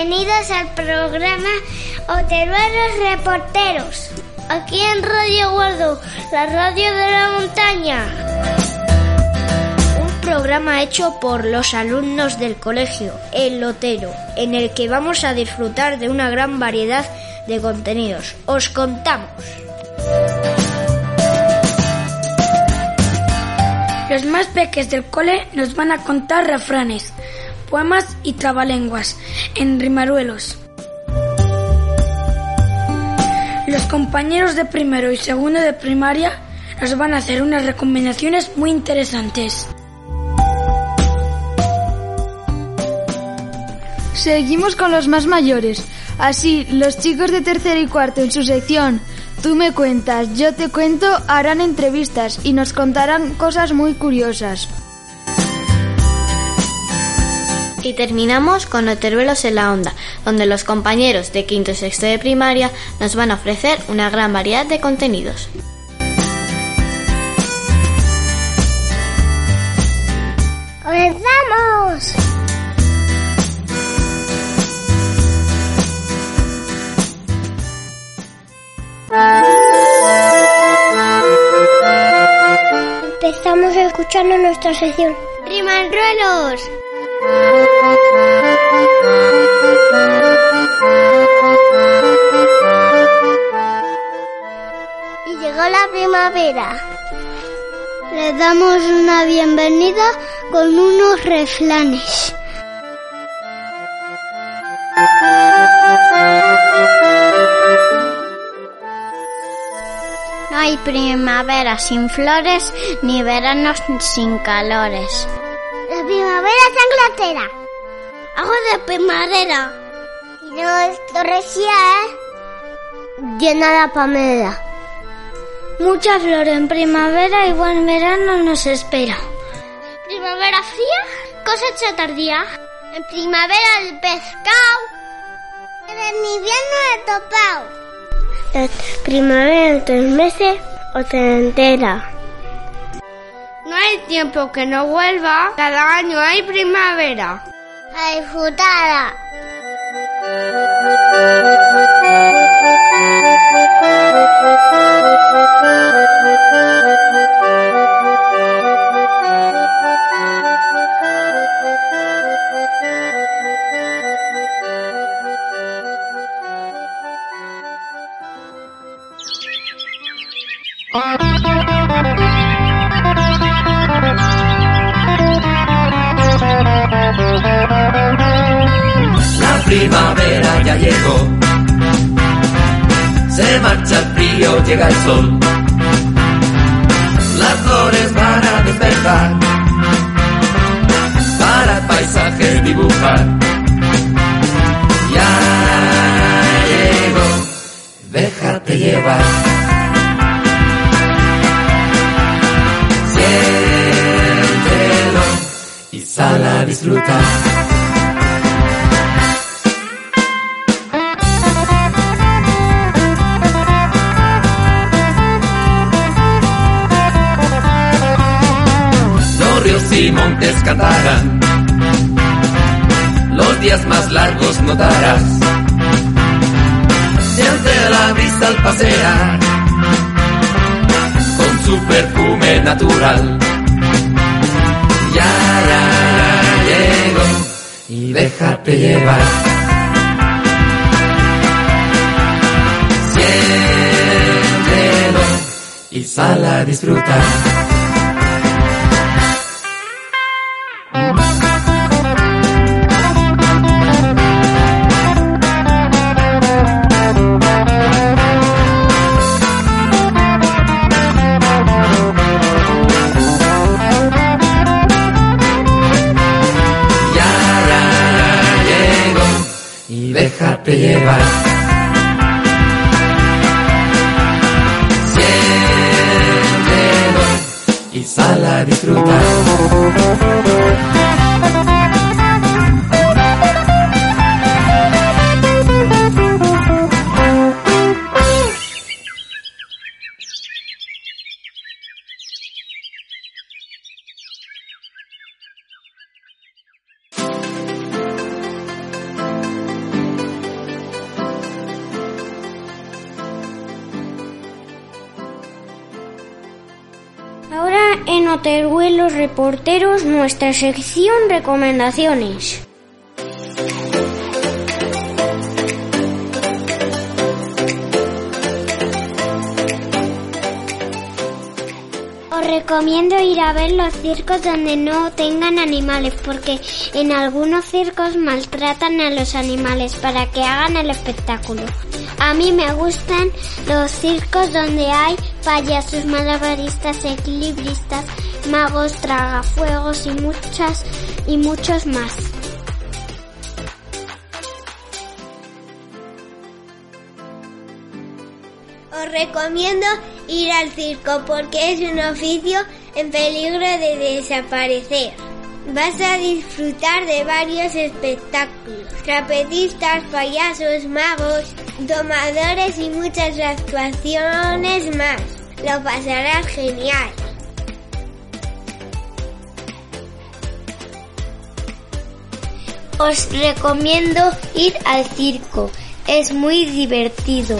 Bienvenidos al programa Oteruelos Reporteros. Aquí en Radio Guardo, la radio de la montaña. Un programa hecho por los alumnos del colegio El Lotero, en el que vamos a disfrutar de una gran variedad de contenidos. Os contamos. Los más peques del cole nos van a contar refranes, poemas y trabalenguas en rimaruelos. Los compañeros de primero y segundo de primaria nos van a hacer unas recomendaciones muy interesantes. Seguimos con los más mayores. Así, los chicos de tercero y cuarto en su sección Tú me cuentas, yo te cuento harán entrevistas y nos contarán cosas muy curiosas. Y terminamos con Oteruelos en la Onda, donde los compañeros de quinto y sexto de primaria nos van a ofrecer una gran variedad de contenidos. ¡Comenzamos! Empezamos escuchando nuestra sección. ¡Rimanruelos! Primavera. Le damos una bienvenida con unos refranes. No hay primavera sin flores ni veranos sin calores. La primavera es Inglaterra. Ajo de primavera. Y no torrecía, ¿eh? Llena la palmera. Mucha flor en primavera y buen verano nos espera. Primavera fría, cosecha tardía. En primavera el pescado. En invierno el topao. La primavera en tres meses o se entera. No hay tiempo que no vuelva, cada año hay primavera. A disfrutarla. La primavera ya llegó. Se marcha el frío, llega el sol. Las flores van a despertar. Para el paisaje dibujar. Ya llegó. Déjate llevar. Sal a disfrutar. los ríos y montes cantarán. Los días más largos notarás. Siente la brisa al pasear. Con su perfume natural. Déjate llevar. Siéntelo y sal a disfrutar. Llevar. Reporteros nuestra sección recomendaciones. Os recomiendo ir a ver los circos donde no tengan animales porque en algunos circos maltratan a los animales para que hagan el espectáculo. A mí me gustan los circos donde hay payasos, malabaristas, equilibristas, magos, tragafuegos y muchas y muchos más. Os recomiendo ir al circo porque es un oficio en peligro de desaparecer. Vas a disfrutar de varios espectáculos, trapecistas, payasos, magos, domadores y muchas actuaciones más. Lo pasarás genial. Os recomiendo ir al circo. Es muy divertido.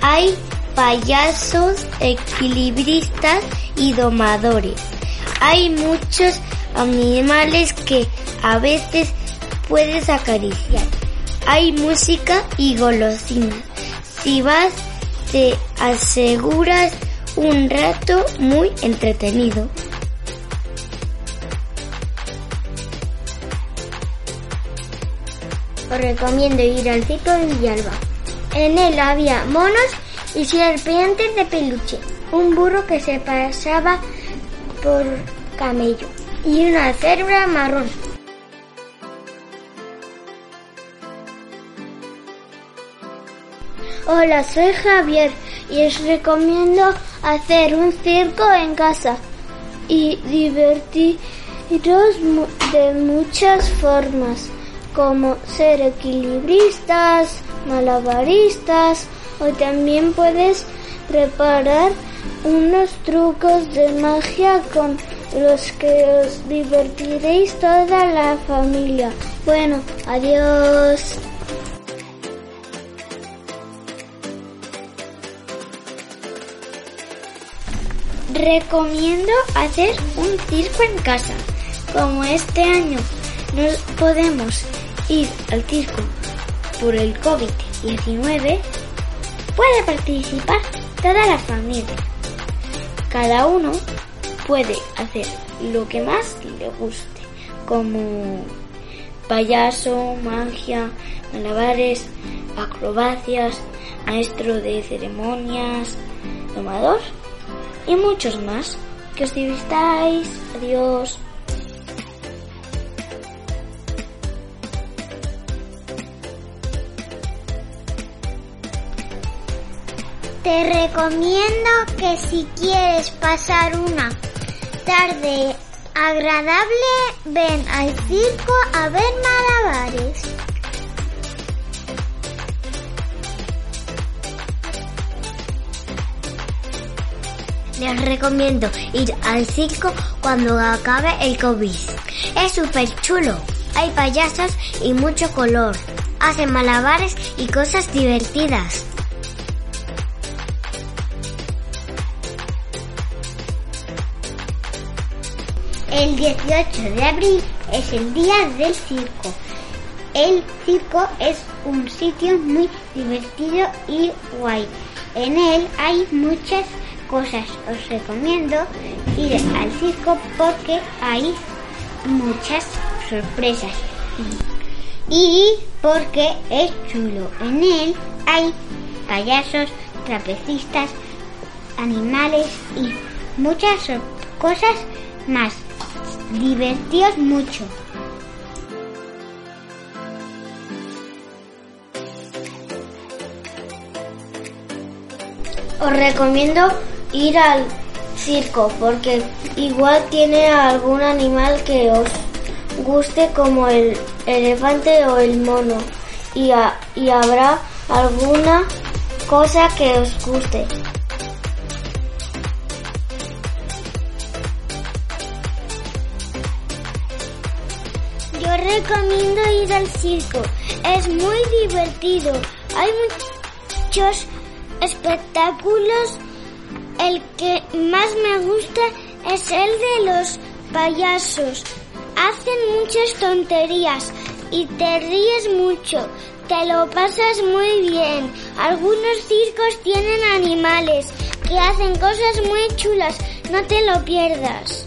Hay payasos, equilibristas y domadores. Hay muchos animales que a veces puedes acariciar. Hay música y golosinas. Si vas, te aseguras un rato muy entretenido. Os recomiendo ir al circo de Villalba. En él había monos y serpientes de peluche, un burro que se pasaba por camello y una cebra marrón. Hola, soy Javier y os recomiendo hacer un circo en casa y divertiros de muchas formas, como ser equilibristas, malabaristas o también puedes preparar unos trucos de magia con los que os divertiréis toda la familia. Bueno, adiós. Recomiendo hacer un circo en casa. Como este año no podemos ir al circo por el COVID-19, puede participar toda la familia. Cada uno puede hacer lo que más le guste, como payaso, magia, malabares, acrobacias, maestro de ceremonias, domador y muchos más. Que os divirtáis. Adiós. Te recomiendo que si quieres pasar una tarde agradable, ven al circo a ver malabares. Les recomiendo ir al circo cuando acabe el COVID. Es súper chulo. Hay payasos y mucho color. Hacen malabares y cosas divertidas. El 18 de abril es el día del circo. El circo es un sitio muy divertido y guay. En él hay muchas cosas. Os recomiendo ir al circo porque hay muchas sorpresas. Y porque es chulo. En él hay payasos, trapecistas, animales y muchas cosas más. Divertíos mucho. Os recomiendo ir al circo porque igual tiene algún animal que os guste como el elefante o el mono y, y habrá alguna cosa que os guste. Recomiendo ir al circo. Es muy divertido. Hay muchos espectáculos. El que más me gusta es el de los payasos. Hacen muchas tonterías y te ríes mucho. Te lo pasas muy bien. Algunos circos tienen animales que hacen cosas muy chulas. No te lo pierdas.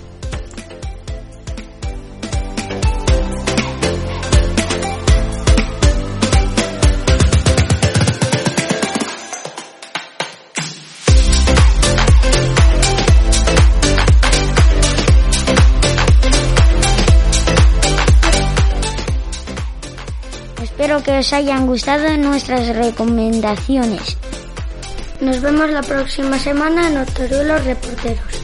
Os hayan gustado nuestras recomendaciones. Nos vemos la próxima semana en los Reporteros.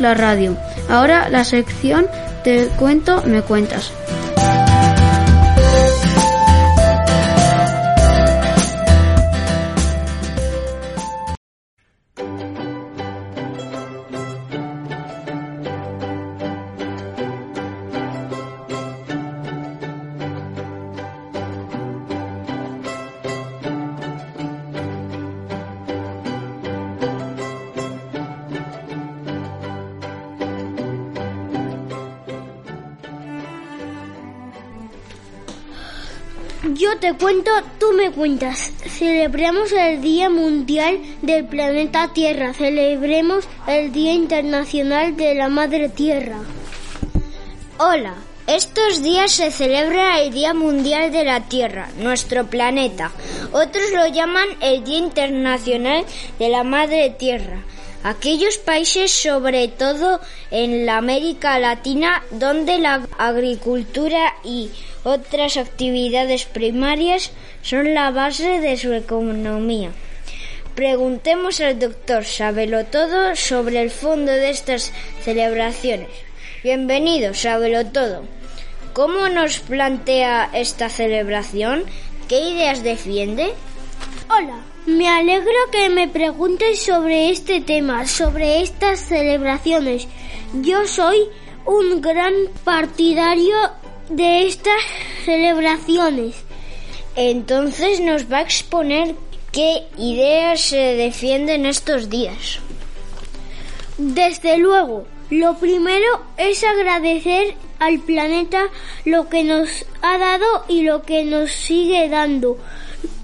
La radio. Ahora la sección Te cuento, me cuentas. Yo te cuento, tú me cuentas. Celebramos el Día Mundial del Planeta Tierra. Celebremos el Día Internacional de la Madre Tierra. Hola, estos días se celebra el Día Mundial de la Tierra, nuestro planeta. Otros lo llaman el Día Internacional de la Madre Tierra. Aquellos países, sobre todo en la América Latina, donde la agricultura y otras actividades primarias son la base de su economía. Preguntemos al doctor Sabelo Todo sobre el fondo de estas celebraciones. Bienvenido, Sabelo Todo. ¿Cómo nos plantea esta celebración? ¿Qué ideas defiende? Hola, me alegro que me preguntes sobre este tema, sobre estas celebraciones. Yo soy un gran partidario de estas celebraciones. Entonces nos va a exponer qué ideas se defienden estos días. Desde luego, lo primero es agradecer al planeta lo que nos ha dado y lo que nos sigue dando.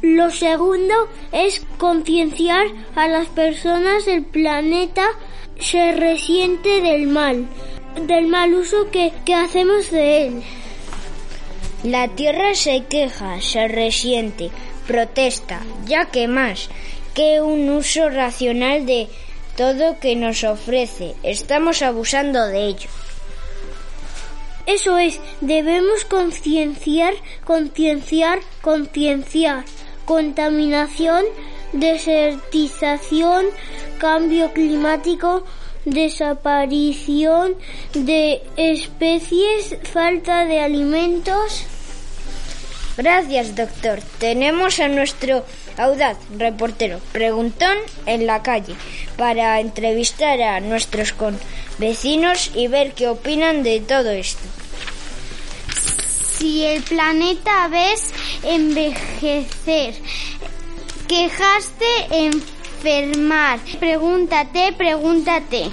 Lo segundo es concienciar a las personas del planeta se resiente del mal, del mal uso que, que hacemos de él. La tierra se queja, se resiente, protesta, ya que más que un uso racional de todo que nos ofrece, estamos abusando de ello. Eso es, debemos concienciar, concienciar, concienciar. Contaminación, desertización, cambio climático, desaparición de especies, falta de alimentos. Gracias, doctor. Tenemos a nuestro audaz reportero preguntón en la calle para entrevistar a nuestros vecinos y ver qué opinan de todo esto. Si el planeta ves envejecer, quejaste enfermar, pregúntate, pregúntate.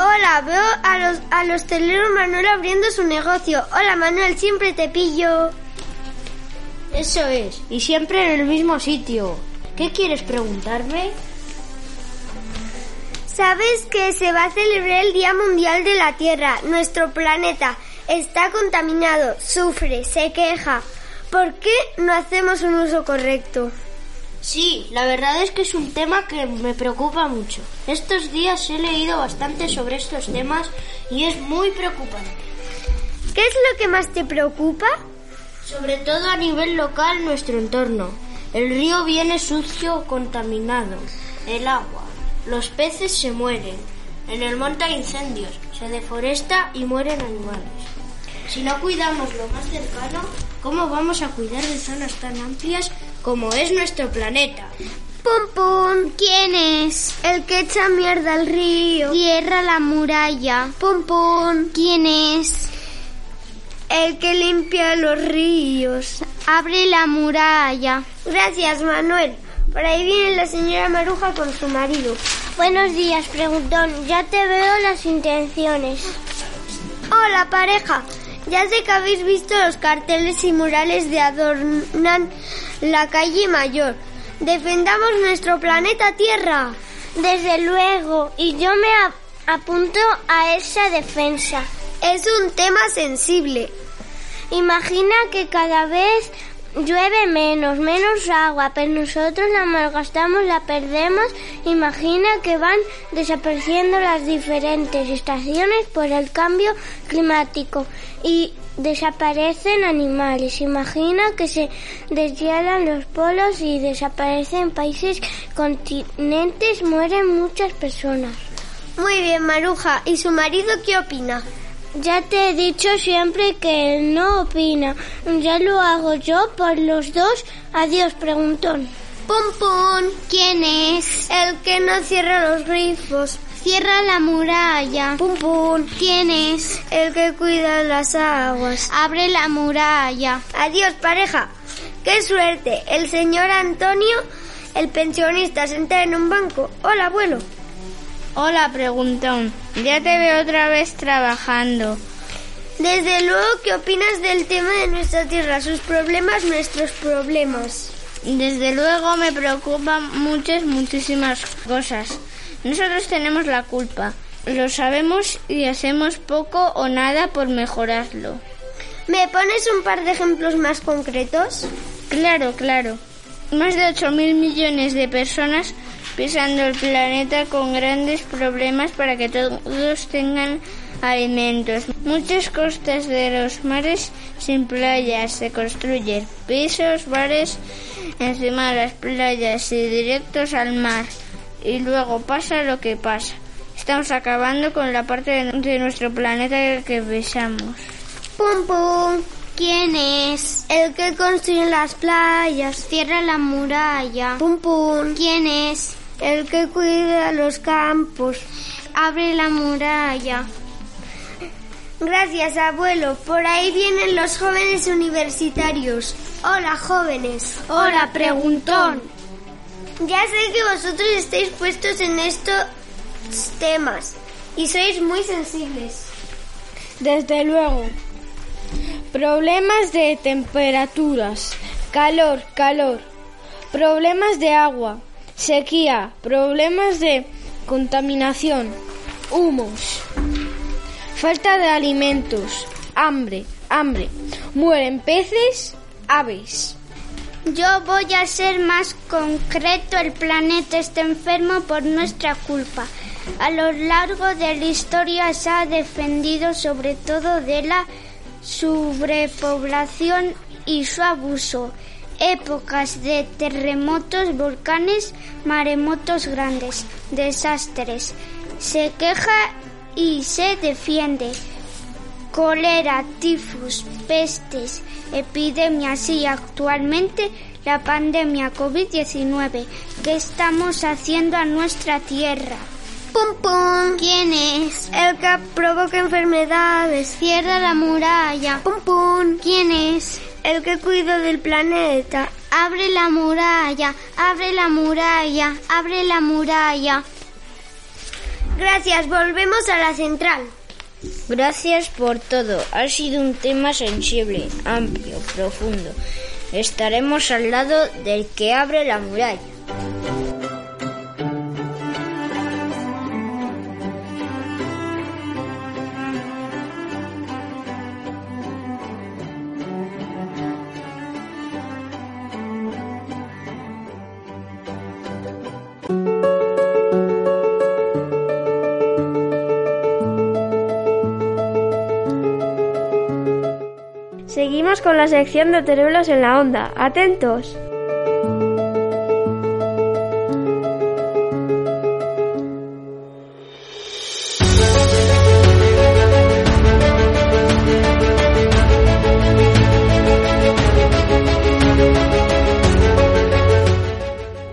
Hola, veo a los, al hostelero Manuel abriendo su negocio. Hola Manuel, siempre te pillo. Eso es, y siempre en el mismo sitio. ¿Qué quieres preguntarme? ¿Sabes que se va a celebrar el Día Mundial de la Tierra? Nuestro planeta está contaminado, sufre, se queja. ¿Por qué no hacemos un uso correcto? Sí, la verdad es que es un tema que me preocupa mucho. Estos días he leído bastante sobre estos temas y es muy preocupante. ¿Qué es lo que más te preocupa? Sobre todo a nivel local nuestro entorno. El río viene sucio, contaminado. El agua. Los peces se mueren. En el monte hay incendios. Se deforesta y mueren animales. Si no cuidamos lo más cercano, ¿cómo vamos a cuidar de zonas tan amplias como es nuestro planeta? Pum pum, ¿quién es? El que echa mierda al río. Cierra la muralla. Pum pum, ¿Quién es? el que limpia los ríos. Abre la muralla. Gracias, Manuel. Por ahí viene la señora Maruja con su marido. Buenos días, preguntón. Ya te veo las intenciones. Hola, pareja. Ya sé que habéis visto los carteles y murales de adornan la calle mayor. Defendamos nuestro planeta Tierra. Desde luego, y yo me ap- apunto a esa defensa. Es un tema sensible. Imagina que cada vez llueve menos, menos agua, pero nosotros la malgastamos, la perdemos. Imagina que van desapareciendo las diferentes estaciones por el cambio climático y desaparecen animales. Imagina que se deshielan los polos y desaparecen países, continentes, mueren muchas personas. Muy bien, Maruja. ¿Y su marido qué opina? Ya te he dicho siempre que no opina. Ya lo hago yo por los dos. Adiós, preguntón. Pum pum. ¿Quién es? El que no cierra los grifos. Cierra la muralla. Pum pum. ¿Quién es? El que cuida las aguas. Abre la muralla. Adiós, pareja. Qué suerte. El señor Antonio, el pensionista, sentado en un banco. Hola, abuelo. Hola, preguntón. Ya te veo otra vez trabajando. Desde luego, ¿qué opinas del tema de nuestra tierra? Sus problemas, nuestros problemas. Desde luego me preocupan muchas, muchísimas cosas. Nosotros tenemos la culpa. Lo sabemos y hacemos poco o nada por mejorarlo. ¿Me pones un par de ejemplos más concretos? Claro, claro. Más de 8.000 millones de personas pisando el planeta con grandes problemas para que todos tengan alimentos. Muchas costas de los mares sin playas se construyen pisos, bares encima de las playas y directos al mar. Y luego pasa lo que pasa. Estamos acabando con la parte de, de nuestro planeta que besamos. Pum pum. ¿Quién es? El que construye las playas. Cierra la muralla. Pum pum. ¿Quién es? El que cuida los campos. Abre la muralla. Gracias, abuelo. Por ahí vienen los jóvenes universitarios. Hola, jóvenes. Hola, preguntón. Ya sé que vosotros estáis puestos en estos temas y sois muy sensibles. Desde luego. Problemas de temperaturas, calor, calor. Problemas de agua, sequía, problemas de contaminación, humos. Falta de alimentos, hambre, hambre. Mueren peces, aves. Yo voy a ser más concreto. El planeta está enfermo por nuestra culpa. A lo largo de la historia se ha defendido sobre todo de la sobrepoblación y su abuso. Épocas de terremotos, volcanes, maremotos grandes, desastres. Se queja y se defiende. Cólera, tifus, pestes, epidemias y actualmente la pandemia COVID-19 que estamos haciendo a nuestra tierra. Pum pum. ¿Quién es? El que provoca enfermedades. Cierra la muralla. Pum pum. ¿Quién es? El que cuida del planeta. Abre la muralla, abre la muralla, abre la muralla. Gracias, volvemos a la central. Gracias por todo. Ha sido un tema sensible, amplio, profundo. Estaremos al lado del que abre la muralla. La sección de Teruelos en la Onda. Atentos.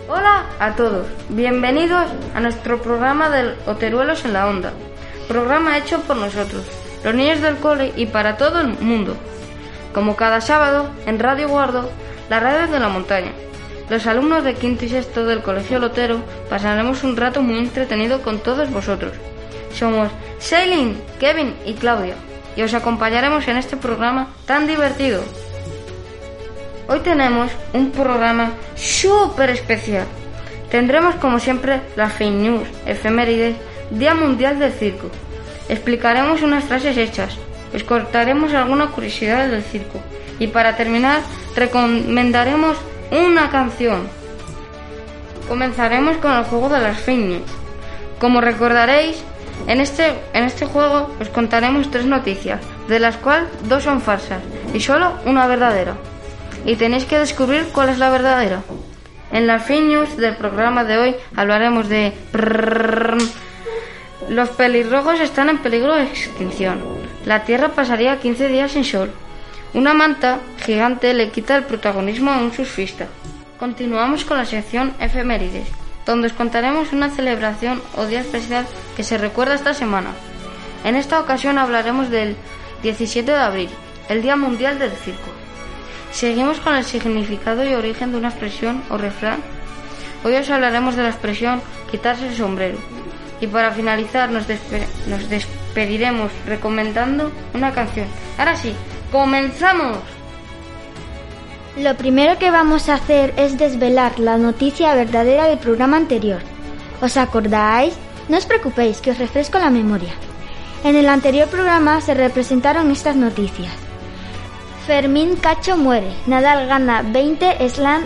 Hola a todos, bienvenidos a nuestro programa del Oteruelos en la Onda, programa hecho por nosotros, los niños del cole y para todo el mundo. Como cada sábado, en Radio Guardo, la radio de la montaña. Los alumnos de quinto y sexto del Colegio Lotero pasaremos un rato muy entretenido con todos vosotros. Somos Sailing, Kevin y Claudia y os acompañaremos en este programa tan divertido. Hoy tenemos un programa súper especial. Tendremos como siempre las fake news, efemérides, Día Mundial del Circo. Explicaremos unas frases hechas, os contaremos alguna curiosidad del circo y para terminar recomendaremos una canción. Comenzaremos con el juego de las fake news. Como recordaréis, en este, en este juego os contaremos tres noticias, de las cuales dos son falsas y solo una verdadera. Y tenéis que descubrir cuál es la verdadera. En las fake news del programa de hoy hablaremos de... Los pelirrojos están en peligro de extinción. La Tierra pasaría 15 días sin sol. Una manta gigante le quita el protagonismo a un surfista. Continuamos con la sección efemérides, donde os contaremos una celebración o día especial que se recuerda esta semana. En esta ocasión hablaremos del 17 de abril, el Día Mundial del Circo. Seguimos con el significado y origen de una expresión o refrán. Hoy os hablaremos de la expresión quitarse el sombrero. Y para finalizar nos, despe nos despediremos recomendando una canción. Ahora sí, comenzamos. Lo primero que vamos a hacer es desvelar la noticia verdadera del programa anterior. ¿Os acordáis? No os preocupéis, que os refresco la memoria. En el anterior programa se representaron estas noticias. Fermín Cacho muere. Nadal gana 20 Slam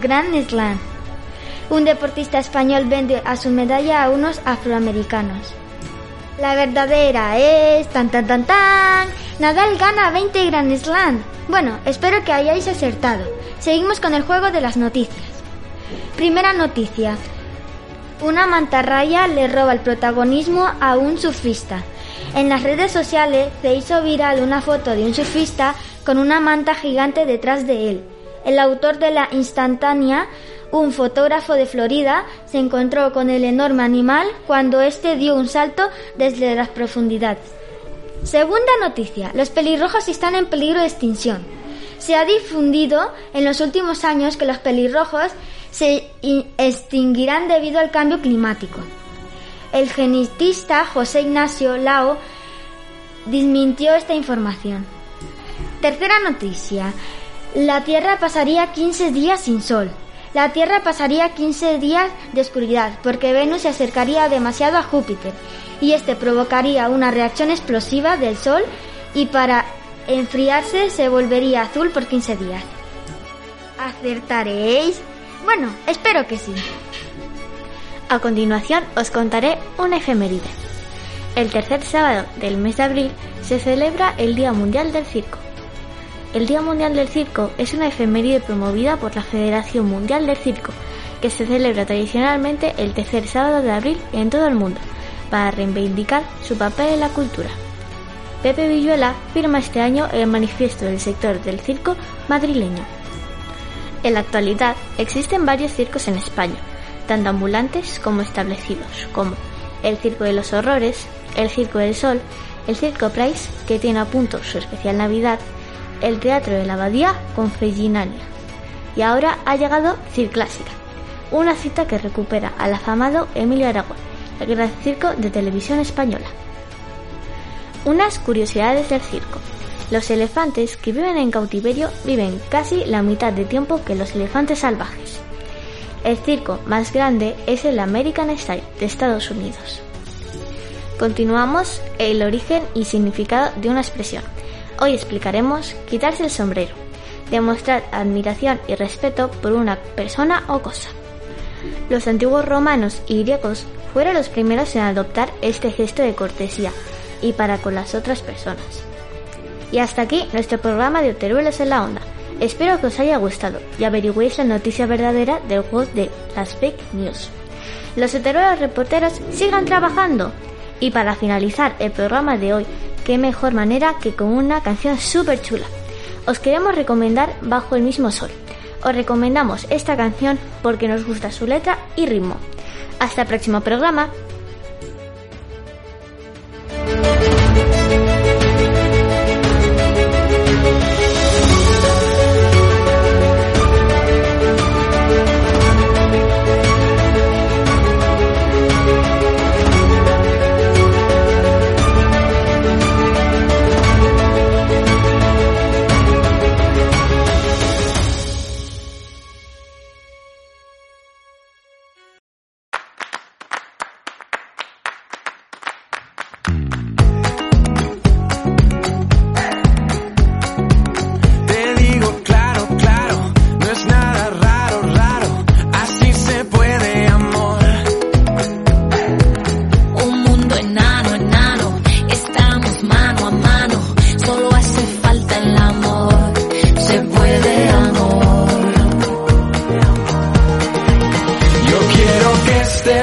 Grand Slam. Un deportista español vende a su medalla a unos afroamericanos. La verdadera es tan tan tan tan. Nadal gana 20 Grand Slam. Bueno, espero que hayáis acertado. Seguimos con el juego de las noticias. Primera noticia. Una mantarraya le roba el protagonismo a un surfista. En las redes sociales se hizo viral una foto de un surfista con una manta gigante detrás de él. El autor de la instantánea, un fotógrafo de Florida, se encontró con el enorme animal cuando éste dio un salto desde las profundidades. Segunda noticia. Los pelirrojos están en peligro de extinción. Se ha difundido en los últimos años que los pelirrojos se extinguirán debido al cambio climático. El genetista José Ignacio Lao desmintió esta información. Tercera noticia. La Tierra pasaría 15 días sin sol. La Tierra pasaría 15 días de oscuridad porque Venus se acercaría demasiado a Júpiter y este provocaría una reacción explosiva del Sol y para enfriarse se volvería azul por 15 días. ¿Acertaréis? Bueno, espero que sí. A continuación os contaré una efeméride. El tercer sábado del mes de abril se celebra el Día Mundial del Circo. El Día Mundial del Circo es una efeméride promovida por la Federación Mundial del Circo, que se celebra tradicionalmente el tercer sábado de abril en todo el mundo, para reivindicar su papel en la cultura. Pepe Villuela firma este año el manifiesto del sector del circo madrileño. En la actualidad existen varios circos en España, tanto ambulantes como establecidos, como el Circo de los Horrores, el Circo del Sol, el Circo Price, que tiene a punto su especial Navidad, el Teatro de la Abadía con Friginalia. Y ahora ha llegado Circlásica, una cita que recupera al afamado Emilio Aragón el gran circo de televisión española. Unas curiosidades del circo. Los elefantes que viven en cautiverio viven casi la mitad de tiempo que los elefantes salvajes. El circo más grande es el American Style de Estados Unidos. Continuamos el origen y significado de una expresión. Hoy explicaremos quitarse el sombrero, demostrar admiración y respeto por una persona o cosa. Los antiguos romanos y griegos fueron los primeros en adoptar este gesto de cortesía y para con las otras personas. Y hasta aquí nuestro programa de Oteruelos en la Onda. Espero que os haya gustado y averigüéis la noticia verdadera del juego de las fake news. Los heteruelos reporteros sigan trabajando. Y para finalizar el programa de hoy, qué mejor manera que con una canción súper chula. Os queremos recomendar Bajo el mismo sol. Os recomendamos esta canción porque nos gusta su letra y ritmo. Hasta el próximo programa.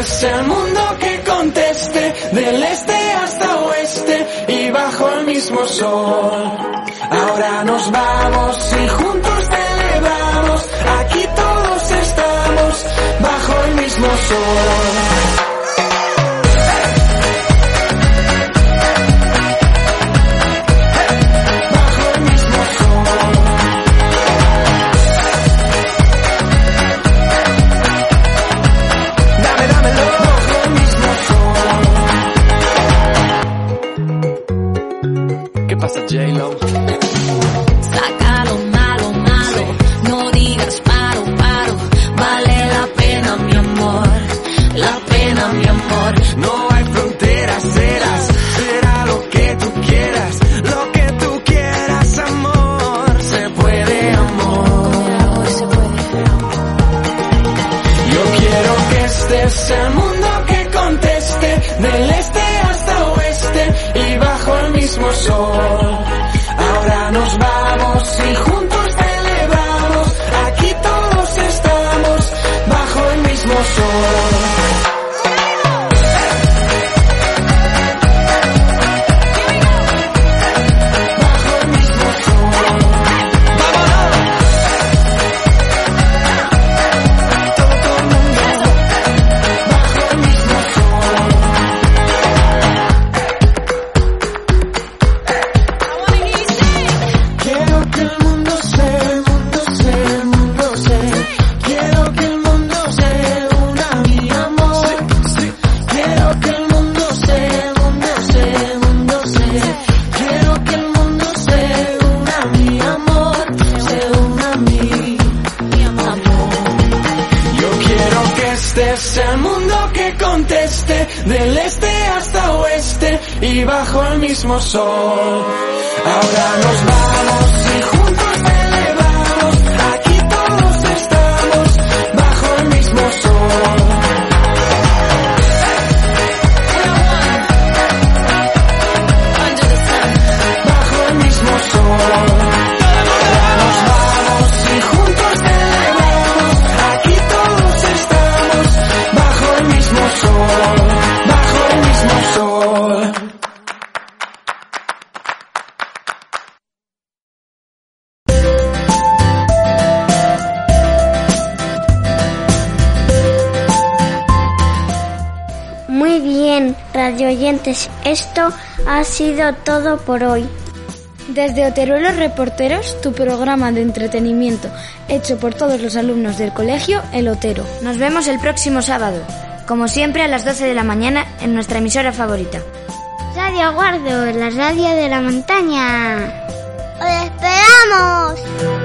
Sea el mundo que conteste, del este hasta oeste y bajo el mismo sol. Ahora nos vamos y juntos celebramos, aquí todos estamos bajo el mismo sol. Sea el mundo y bajo el mismo sol. Ahora nos vamos y juntos oyentes, esto ha sido todo por hoy. Desde Oteruelos Reporteros, tu programa de entretenimiento hecho por todos los alumnos del colegio El Otero. Nos vemos el próximo sábado. como siempre a las 12 de la mañana en nuestra emisora favorita. Radio Guardo, la radio de la montaña. ¡Os esperamos!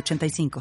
906985.